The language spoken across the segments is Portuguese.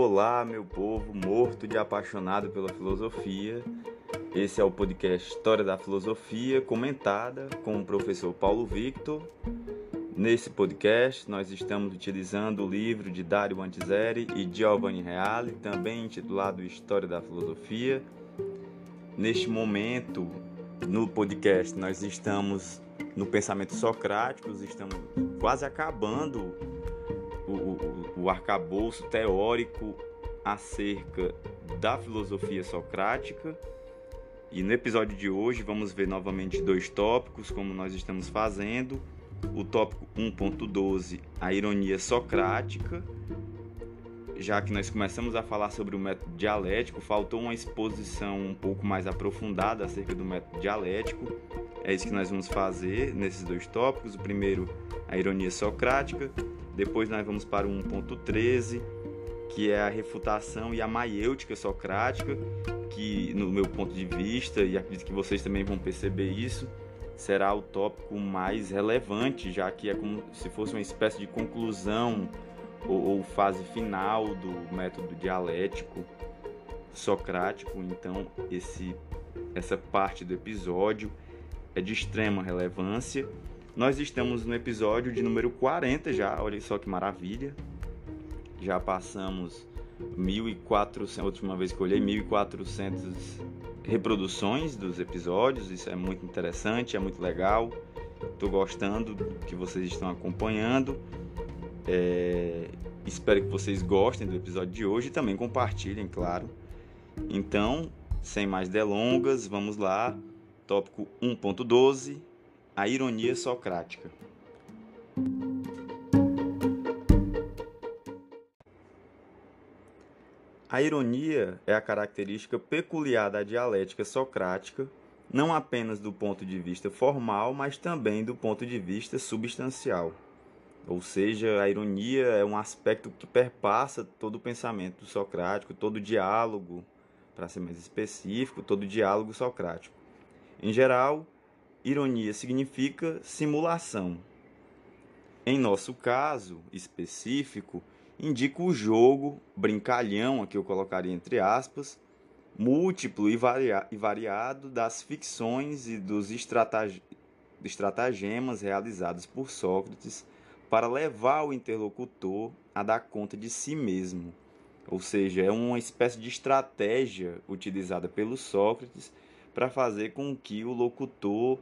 Olá, meu povo morto de apaixonado pela filosofia. Esse é o podcast História da Filosofia, comentada com o professor Paulo Victor. Nesse podcast, nós estamos utilizando o livro de Dario Antiseri e Giovanni Reale, também intitulado História da Filosofia. Neste momento, no podcast, nós estamos no pensamento socrático, estamos quase acabando o, o, arcabouço teórico acerca da filosofia socrática. E no episódio de hoje vamos ver novamente dois tópicos, como nós estamos fazendo. O tópico 1.12, a ironia socrática. Já que nós começamos a falar sobre o método dialético, faltou uma exposição um pouco mais aprofundada acerca do método dialético. É isso que nós vamos fazer nesses dois tópicos. O primeiro, a ironia socrática. Depois nós vamos para o 1.13, que é a refutação e a maiêutica socrática, que no meu ponto de vista, e acredito que vocês também vão perceber isso, será o tópico mais relevante, já que é como se fosse uma espécie de conclusão ou, ou fase final do método dialético socrático. Então, esse, essa parte do episódio é de extrema relevância. Nós estamos no episódio de número 40 já, olha só que maravilha. Já passamos 1.400, a última vez que eu olhei, 1.400 reproduções dos episódios, isso é muito interessante, é muito legal. Estou gostando que vocês estão acompanhando. É... Espero que vocês gostem do episódio de hoje e também compartilhem, claro. Então, sem mais delongas, vamos lá. Tópico 1.12 A ironia socrática. A ironia é a característica peculiar da dialética socrática, não apenas do ponto de vista formal, mas também do ponto de vista substancial. Ou seja, a ironia é um aspecto que perpassa todo o pensamento socrático, todo o diálogo, para ser mais específico, todo o diálogo socrático. Em geral, ironia significa simulação. Em nosso caso específico, indica o jogo brincalhão, aqui eu colocaria entre aspas, múltiplo e, varia e variado das ficções e dos estratagemas realizados por Sócrates para levar o interlocutor a dar conta de si mesmo. Ou seja, é uma espécie de estratégia utilizada pelo Sócrates para fazer com que o locutor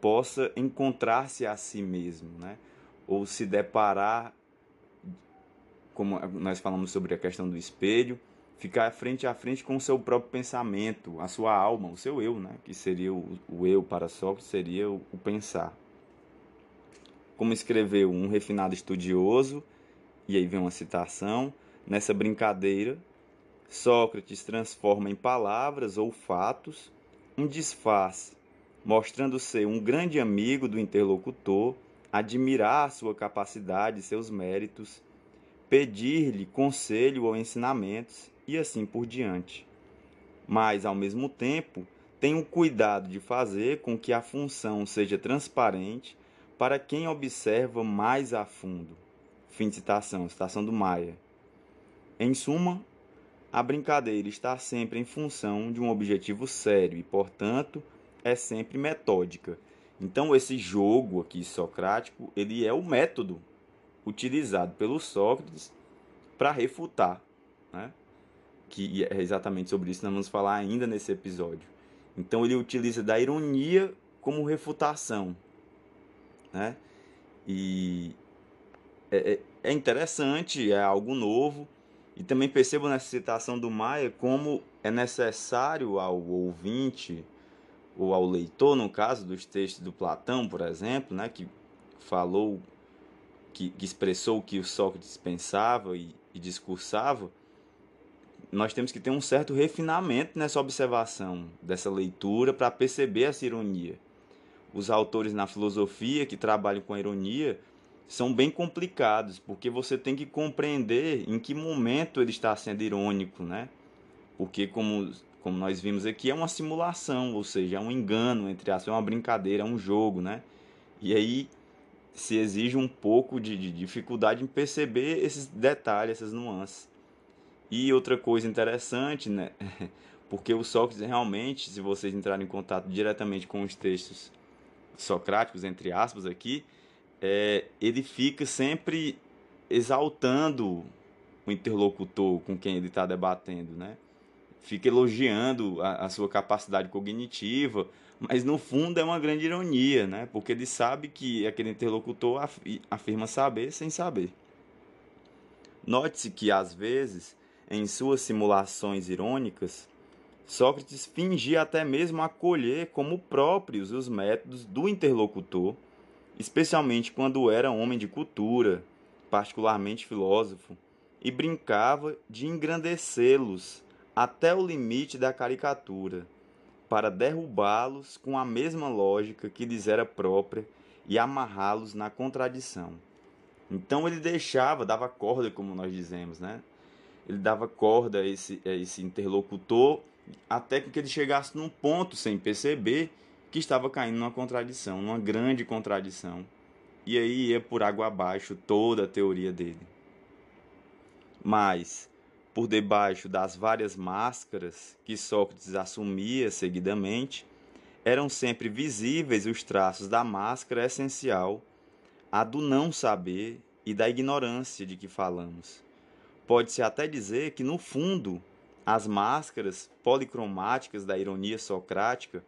possa encontrar-se a si mesmo, né? ou se deparar, como nós falamos sobre a questão do espelho, ficar frente a frente com o seu próprio pensamento, a sua alma, o seu eu, né? que seria o, o eu para Sócrates, seria o, o pensar. Como escreveu um refinado estudioso, e aí vem uma citação, nessa brincadeira, Sócrates transforma em palavras ou fatos um disfarce, mostrando ser um grande amigo do interlocutor, admirar sua capacidade e seus méritos, pedir-lhe conselho ou ensinamentos e assim por diante. Mas, ao mesmo tempo, tem o cuidado de fazer com que a função seja transparente para quem observa mais a fundo. Fim de citação, citação do Maia. Em suma, a brincadeira está sempre em função de um objetivo sério e, portanto, é sempre metódica. Então, esse jogo aqui socrático, ele é o método utilizado pelo Sócrates para refutar, né? Que é exatamente sobre isso nós vamos falar ainda nesse episódio. Então, ele utiliza da ironia como refutação, né? E é, é, é interessante, é algo novo e também percebo nessa citação do Maia como é necessário ao ouvinte, ou ao leitor, no caso dos textos do Platão, por exemplo, né, que falou, que, que expressou o que o Sócrates pensava e, e discursava, nós temos que ter um certo refinamento nessa observação, dessa leitura, para perceber essa ironia. Os autores na filosofia que trabalham com a ironia são bem complicados, porque você tem que compreender em que momento ele está sendo irônico, né? Porque, como, como nós vimos aqui, é uma simulação, ou seja, é um engano, entre aspas, é uma brincadeira, é um jogo, né? E aí se exige um pouco de, de dificuldade em perceber esses detalhes, essas nuances. E outra coisa interessante, né? Porque o Sócrates realmente, se vocês entrarem em contato diretamente com os textos socráticos, entre aspas, aqui, é, ele fica sempre exaltando o interlocutor com quem ele está debatendo, né? Fica elogiando a, a, sua capacidade cognitiva, mas no fundo é uma grande ironia, né? Porque ele sabe que aquele interlocutor afirma saber sem saber. Note-se que às vezes, em suas simulações irônicas, Sócrates fingia até mesmo acolher como próprios os métodos do interlocutor, especialmente quando era homem de cultura, particularmente filósofo, e brincava de engrandecê-los até o limite da caricatura, para derrubá-los com a mesma lógica que lhes era própria e amarrá-los na contradição. Então ele deixava, dava corda, como nós dizemos, né? Ele dava corda a esse, a esse interlocutor até que ele chegasse num ponto sem perceber que estava caindo numa contradição, numa grande contradição. E aí ia por água abaixo toda a teoria dele. Mas, por debaixo das várias máscaras que Sócrates assumia seguidamente, eram sempre visíveis os traços da máscara essencial, a do não saber e da ignorância de que falamos. Pode-se até dizer que, no fundo, as máscaras policromáticas da ironia socrática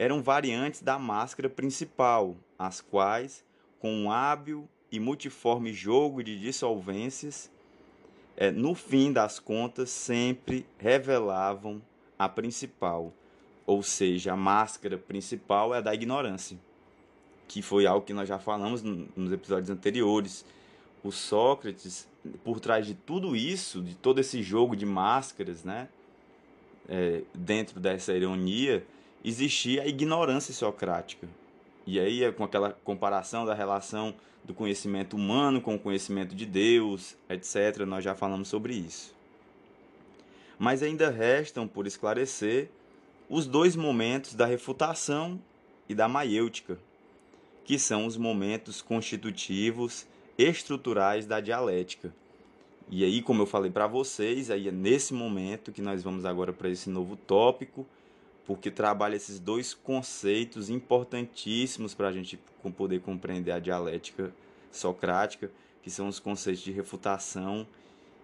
eram variantes da máscara principal, as quais, com um hábil e multiforme jogo de dissolvências, é, no fim das contas sempre revelavam a principal, ou seja, a máscara principal é a da ignorância, que foi algo que nós já falamos nos episódios anteriores. O Sócrates por trás de tudo isso, de todo esse jogo de máscaras, né? É, dentro dessa ironia, existia a ignorância socrática. E aí, é com aquela comparação da relação do conhecimento humano com o conhecimento de Deus, etc., nós já falamos sobre isso. Mas ainda restam por esclarecer os dois momentos da refutação e da maiêutica, que são os momentos constitutivos estruturais da dialética. E aí, como eu falei para vocês, aí é nesse momento que nós vamos agora para esse novo tópico, porque trabalha esses dois conceitos importantíssimos para a gente poder compreender a dialética socrática, que são os conceitos de refutação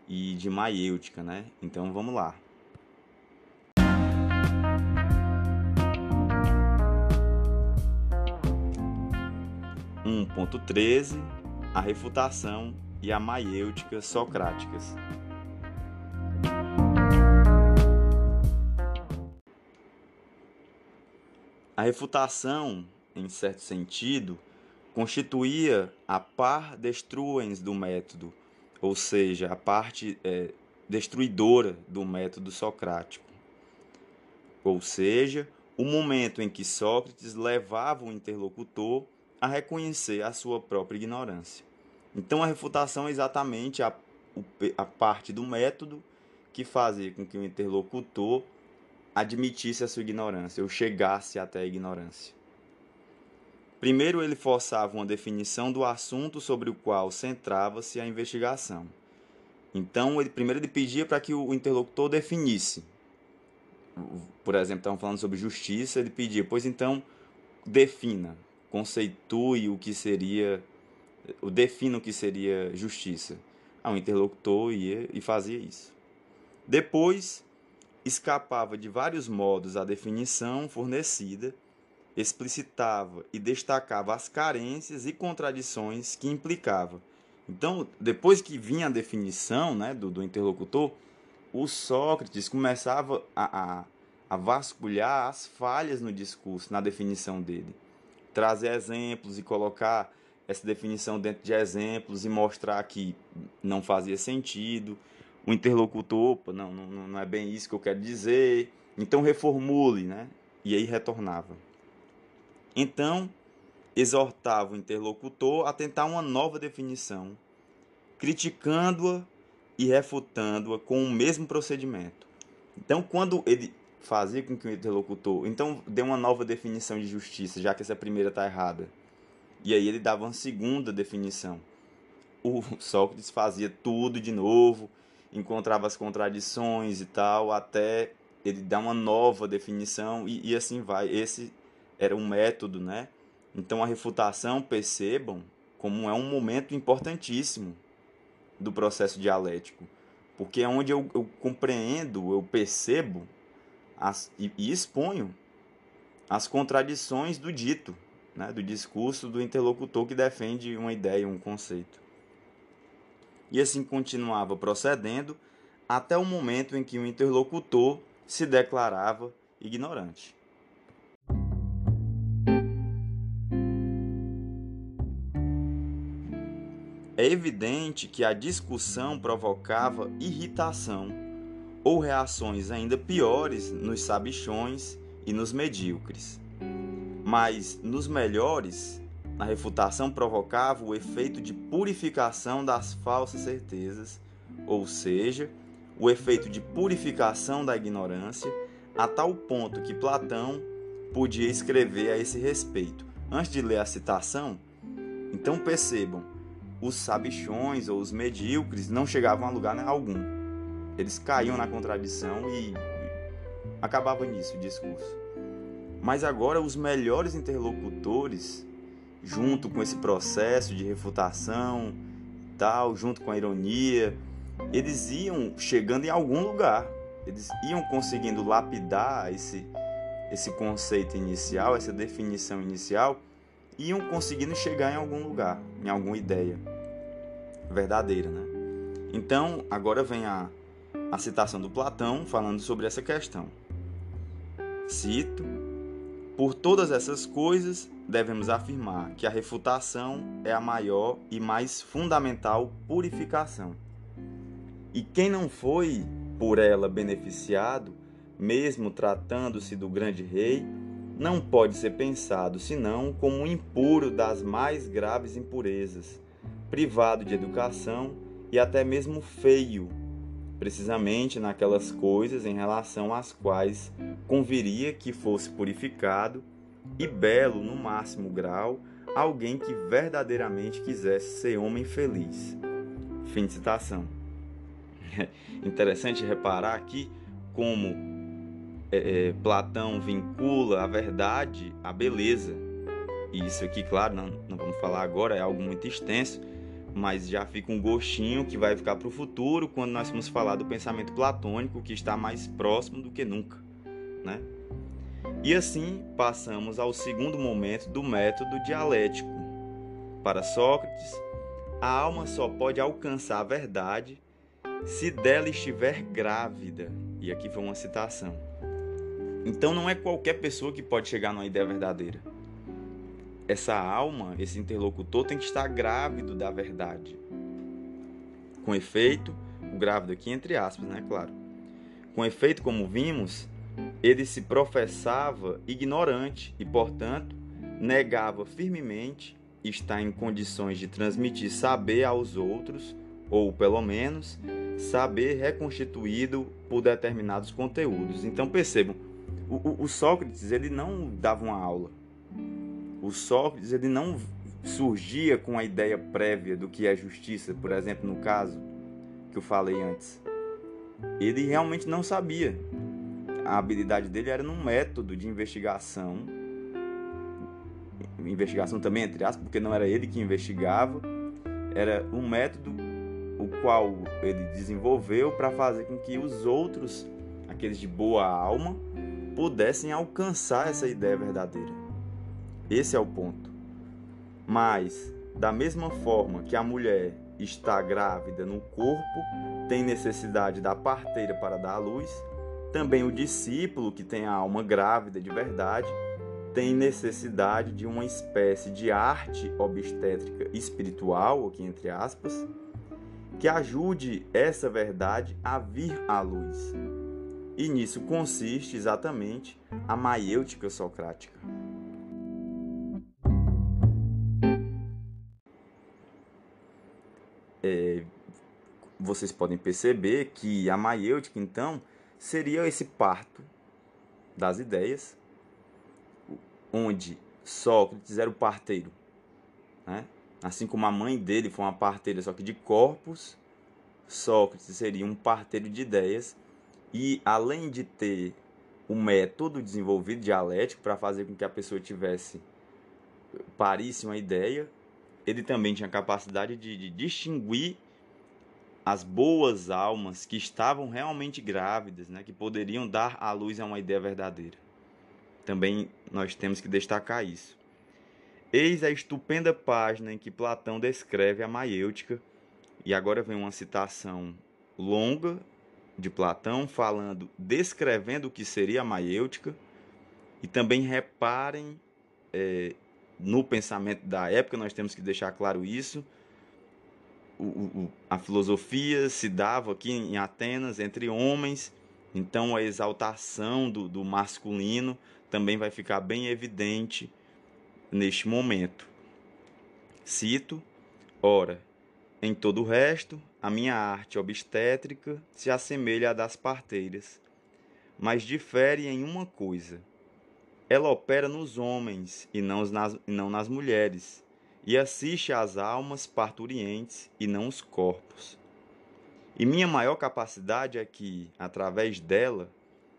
e de maiêutica, né? Então vamos lá. Um ponto treze a refutação e a maiêutica socráticas. A refutação, em certo sentido, constituía a par destruens do método, ou seja, a parte é, destruidora do método socrático. Ou seja, o momento em que Sócrates levava o interlocutor a reconhecer a sua própria ignorância. Então, a refutação é exatamente a, a parte do método que fazia com que o interlocutor admitisse a sua ignorância, ou chegasse até a ignorância. Primeiro, ele forçava uma definição do assunto sobre o qual centrava-se a investigação. Então, ele, primeiro ele pedia para que o interlocutor definisse. Por exemplo, estavam falando sobre justiça, ele pedia, pois então, defina, conceitue o que seria o defina o que seria justiça. Ah, o interlocutor ia e fazia isso. Depois, escapava de vários modos à definição fornecida, explicitava e destacava as carências e contradições que implicava. Então, depois que vinha a definição né, do, do interlocutor, o Sócrates começava a, a, a vasculhar as falhas no discurso, na definição dele. Trazer exemplos e colocar essa definição dentro de exemplos e mostrar que não fazia sentido. O interlocutor, opa, não, não, não é bem isso que eu quero dizer. Então reformule, né? E aí retornava. Então, exortava o interlocutor a tentar uma nova definição, criticando-a e refutando-a com o mesmo procedimento. Então, quando ele fazia com que o interlocutor, então dê uma nova definição de justiça, já que essa primeira está errada e aí ele dava uma segunda definição. O Sócrates fazia tudo de novo encontrava as contradições e tal, até ele dar uma nova definição e, e assim vai. Esse era um método, né? Então a refutação, percebam como é um momento importantíssimo do processo dialético, porque é onde eu, eu compreendo, eu percebo as, e, e exponho as contradições do dito, né, do discurso do interlocutor que defende uma ideia, um conceito. E assim continuava procedendo até o momento em que o interlocutor se declarava ignorante. É evidente que a discussão provocava irritação ou reações ainda piores nos sabichões e nos medíocres. Mas nos melhores, a refutação provocava o efeito de purificação das falsas certezas, ou seja, o efeito de purificação da ignorância, a tal ponto que Platão podia escrever a esse respeito. Antes de ler a citação, então percebam, os sabichões ou os medíocres não chegavam a lugar algum. Eles caíam na contradição e acabava nisso o discurso. Mas agora os melhores interlocutores, junto com esse processo de refutação, tal, junto com a ironia, eles iam chegando em algum lugar. Eles iam conseguindo lapidar esse esse conceito inicial, essa definição inicial, iam conseguindo chegar em algum lugar, em alguma ideia verdadeira, né? Então, agora vem a, a citação do Platão falando sobre essa questão. Cito: Por todas essas coisas, devemos afirmar que a refutação é a maior e mais fundamental purificação. E quem não foi por ela beneficiado, mesmo tratando-se do grande rei, não pode ser pensado senão como impuro das mais graves impurezas, privado de educação e até mesmo feio, precisamente naquelas coisas em relação às quais conviria que fosse purificado e belo no máximo grau alguém que verdadeiramente quisesse ser homem feliz. Fim de citação. Interessante reparar aqui como é, é, Platão vincula a verdade à beleza. E isso aqui, claro, não, não vamos falar agora, é algo muito extenso, mas já fica um gostinho que vai ficar para o futuro quando nós vamos falar do pensamento platônico que está mais próximo do que nunca, né? E assim passamos ao segundo momento do método dialético. Para Sócrates, a alma só pode alcançar a verdade se dela estiver grávida. E aqui foi uma citação. Então não é qualquer pessoa que pode chegar numa ideia verdadeira. Essa alma, esse interlocutor tem que estar grávido da verdade. Com efeito, o grávido aqui entre aspas, né, claro. Com efeito, como vimos, ele se professava ignorante e, portanto, negava firmemente estar em condições de transmitir saber aos outros, ou pelo menos saber reconstituído por determinados conteúdos. Então percebam, o, o, Sócrates ele não dava uma aula. O Sócrates ele não surgia com a ideia prévia do que é justiça, por exemplo, no caso que eu falei antes. Ele realmente não sabia. A habilidade dele era num método de investigação, investigação também entre aspas, porque não era ele que investigava, era um método o qual ele desenvolveu para fazer com que os outros, aqueles de boa alma, pudessem alcançar essa ideia verdadeira. Esse é o ponto. Mas, da mesma forma que a mulher está grávida no corpo, tem necessidade da parteira para dar à luz, também o discípulo que tem a alma grávida de verdade tem necessidade de uma espécie de arte obstétrica espiritual, aqui entre aspas, que ajude essa verdade a vir à luz. E nisso consiste exatamente a maiêutica socrática. Vocês podem perceber que a maiêutica, então, seria esse parto das ideias, onde Sócrates era o parteiro, né? assim como a mãe dele foi uma parteira, só que de corpos, Sócrates seria um parteiro de ideias e, além de ter o método desenvolvido dialético para fazer com que a pessoa tivesse parisse uma ideia, ele também tinha capacidade de, de distinguir as boas almas que estavam realmente grávidas, né, que poderiam dar à luz a uma ideia verdadeira. Também nós temos que destacar isso. Eis a estupenda página em que Platão descreve a maiêutica, e agora vem uma citação longa de Platão falando, descrevendo o que seria a maiêutica, e também reparem é, no pensamento da época, nós temos que deixar claro isso. A filosofia se dava aqui em Atenas entre homens, então a exaltação do, do masculino também vai ficar bem evidente neste momento. Cito: Ora, em todo o resto, a minha arte obstétrica se assemelha à das parteiras, mas difere em uma coisa. Ela opera nos homens e não nas, e não nas mulheres, e assiste às almas parturientes e não os corpos. E minha maior capacidade é que, através dela,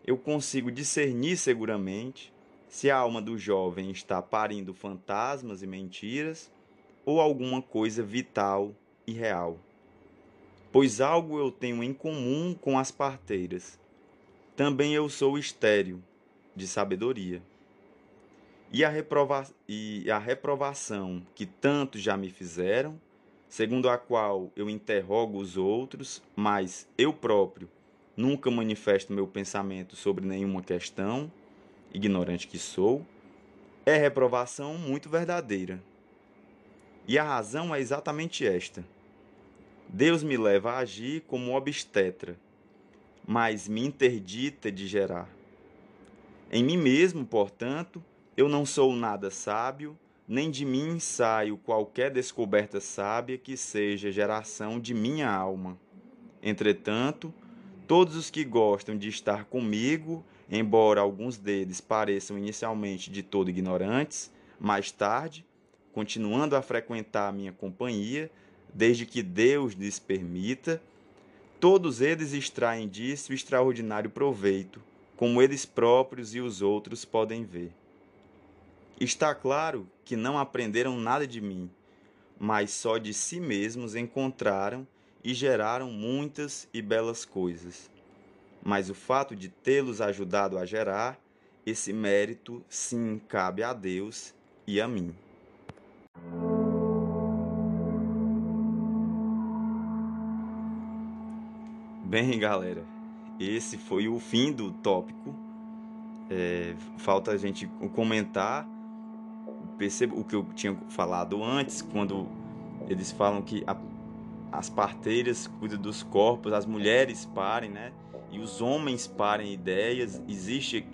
eu consigo discernir seguramente se a alma do jovem está parindo fantasmas e mentiras ou alguma coisa vital e real. Pois algo eu tenho em comum com as parteiras. Também eu sou estéril de sabedoria. E a, reprova e a reprovação que tanto já me fizeram, segundo a qual eu interrogo os outros, mas eu próprio nunca manifesto meu pensamento sobre nenhuma questão, ignorante que sou, é reprovação muito verdadeira. E a razão é exatamente esta. Deus me leva a agir como obstetra, mas me interdita de gerar. Em mim mesmo, portanto, eu não sou nada sábio, nem de mim saio qualquer descoberta sábia que seja geração de minha alma. Entretanto, todos os que gostam de estar comigo embora alguns deles pareçam inicialmente de todo ignorantes, mais tarde, continuando a frequentar a minha companhia, desde que Deus lhes permita, todos eles extraem disso extraordinário proveito, como eles próprios e os outros podem ver. Está claro que não aprenderam nada de mim, mas só de si mesmos encontraram e geraram muitas e belas coisas mas o fato de tê-los ajudado a gerar, esse mérito sim cabe a Deus e a mim. Bem, galera, esse foi o fim do tópico. É, falta a gente comentar. Perceba o que eu tinha falado antes, quando eles falam que a, as parteiras cuidam dos corpos, as mulheres parem, né? e os homens parem ideias. Existe,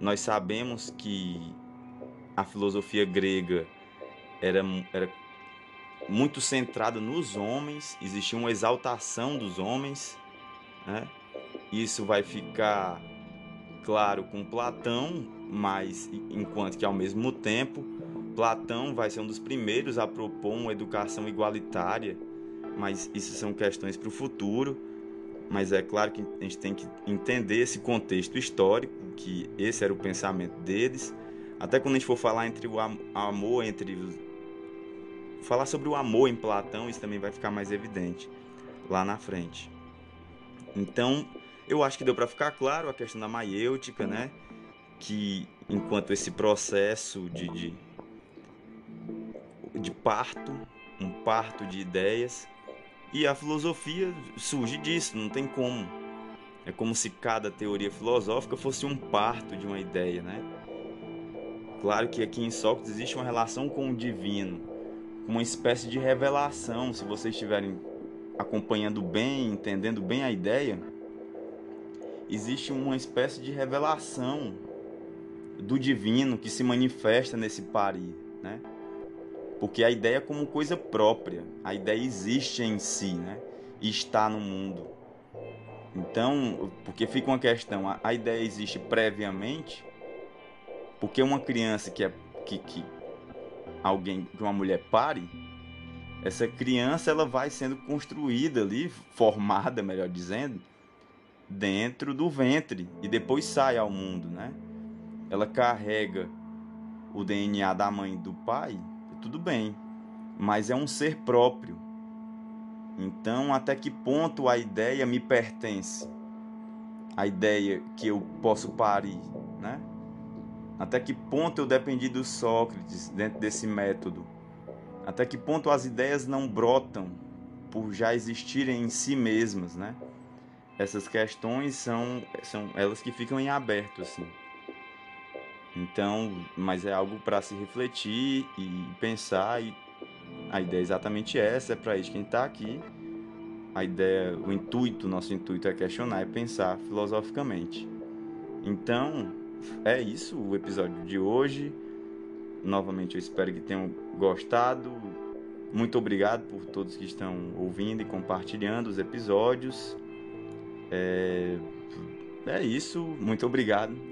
nós sabemos que a filosofia grega era, era muito centrada nos homens, existia uma exaltação dos homens, né? Isso vai ficar claro com Platão, mas enquanto que ao mesmo tempo Platão vai ser um dos primeiros a propor uma educação igualitária, mas isso são questões para o futuro mas é claro que a gente tem que entender esse contexto histórico, que esse era o pensamento deles. Até quando a gente for falar entre o amor entre falar sobre o amor em Platão, isso também vai ficar mais evidente lá na frente. Então, eu acho que deu para ficar claro a questão da maiêutica, né? Que enquanto esse processo de, de, de parto, um parto de ideias, e a filosofia surge disso, não tem como. É como se cada teoria filosófica fosse um parto de uma ideia, né? Claro que aqui em Sócrates existe uma relação com o divino, uma espécie de revelação, se vocês estiverem acompanhando bem, entendendo bem a ideia, existe uma espécie de revelação do divino que se manifesta nesse pari, né? Porque a ideia é como coisa própria, a ideia existe em si, né? E está no mundo. Então, porque fica uma questão, a, ideia existe previamente, porque uma criança que é que, que alguém, que uma mulher pare, essa criança ela vai sendo construída ali, formada, melhor dizendo, dentro do ventre e depois sai ao mundo, né? Ela carrega o DNA da mãe e do pai, tudo bem, mas é um ser próprio. Então, até que ponto a ideia me pertence? A ideia que eu posso parir, né? Até que ponto eu dependi do Sócrates dentro desse método? Até que ponto as ideias não brotam por já existirem em si mesmas, né? Essas questões são, são elas que ficam em aberto, assim. Então, mas é algo para se refletir e pensar e a ideia é exatamente essa, é para isso que a gente está aqui. A ideia, o intuito, nosso intuito é questionar, é pensar filosoficamente. Então, é isso o episódio de hoje. Novamente eu espero que tenham gostado. Muito obrigado por todos que estão ouvindo e compartilhando os episódios. É, é isso. Muito obrigado.